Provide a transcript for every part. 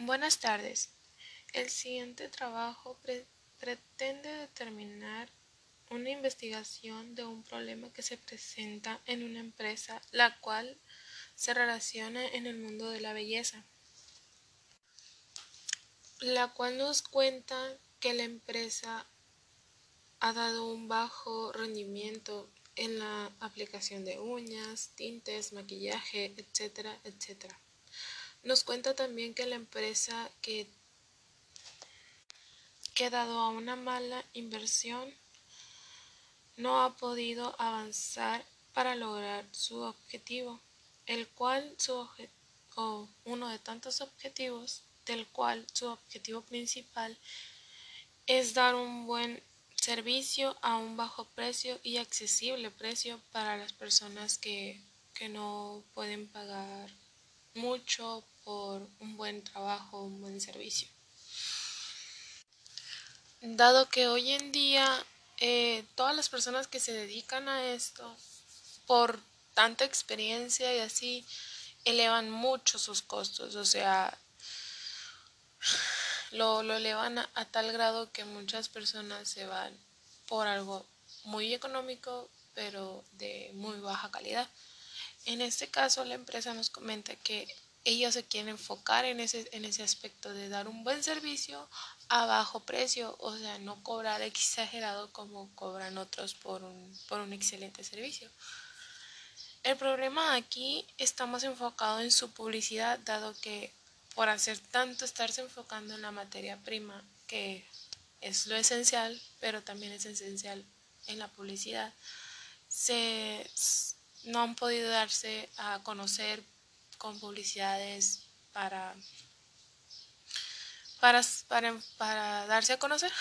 Buenas tardes. El siguiente trabajo pretende determinar una investigación de un problema que se presenta en una empresa, la cual se relaciona en el mundo de la belleza, la cual nos cuenta que la empresa ha dado un bajo rendimiento en la aplicación de uñas, tintes, maquillaje, etcétera, etcétera. Nos cuenta también que la empresa que, que dado a una mala inversión no ha podido avanzar para lograr su objetivo, el cual su o uno de tantos objetivos, del cual su objetivo principal es dar un buen servicio a un bajo precio y accesible precio para las personas que, que no pueden pagar mucho por un buen trabajo, un buen servicio. Dado que hoy en día eh, todas las personas que se dedican a esto, por tanta experiencia y así, elevan mucho sus costos, o sea, lo, lo elevan a, tal grado que muchas personas se van por algo muy económico, pero de muy baja calidad. En este caso, la empresa nos comenta que ellos se quieren enfocar en ese, en ese aspecto de dar un buen servicio a bajo precio, o sea, no cobrar exagerado como cobran otros por un, por un excelente servicio. El problema aquí está más enfocado en su publicidad, dado que por hacer tanto estarse enfocando en la materia prima, que es lo esencial, pero también es esencial en la publicidad, se, no han podido darse a conocer con publicidades para, para, para, darse a conocer.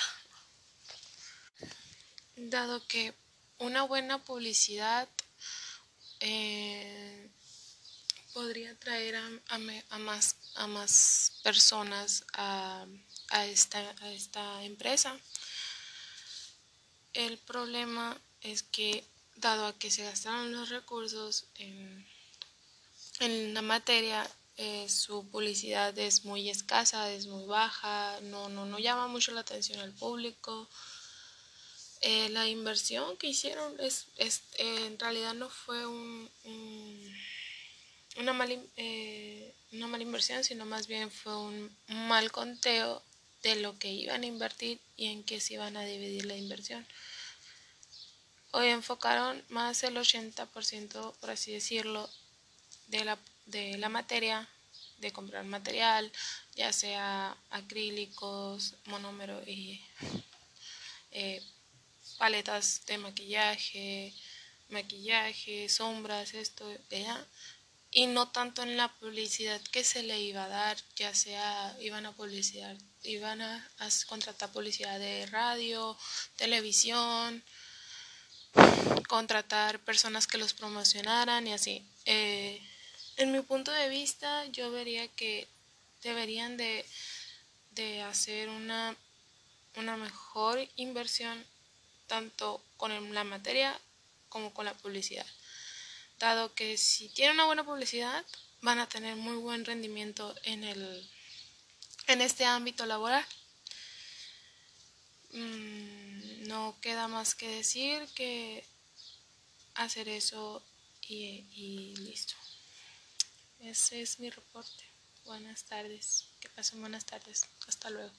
Dado que una buena publicidad eh, podría traer a, más, a más personas a, a, esta, a esta empresa. El problema es que dado a que se gastaron los recursos en en la materia eh, su publicidad es muy escasa, es muy baja, no, no, no llama mucho la atención al público. Eh, la inversión que hicieron es, es en realidad no fue un, una, mala, eh, una mala inversión, sino más bien fue un mal conteo de lo que iban a invertir y en qué se iban a dividir la inversión. Hoy enfocaron más el 80%, por así decirlo, de la, de la materia, de comprar material, ya sea acrílicos, monómero y eh, paletas de maquillaje, maquillaje, sombras, esto, allá. Y no tanto en la publicidad que se le iba a dar, ya sea iban a publicidad, iban a, contratar publicidad de radio, televisión, contratar personas que los promocionaran y así. Eh, en mi punto de vista, yo vería que deberían de, hacer una, una mejor inversión tanto con la materia como con la publicidad. Dado que si tienen una buena publicidad, van a tener muy buen rendimiento en, el, en este ámbito laboral. Mm, no queda más que decir que hacer eso y listo. Ese es mi reporte. Buenas tardes. Que pasen buenas tardes. Hasta luego.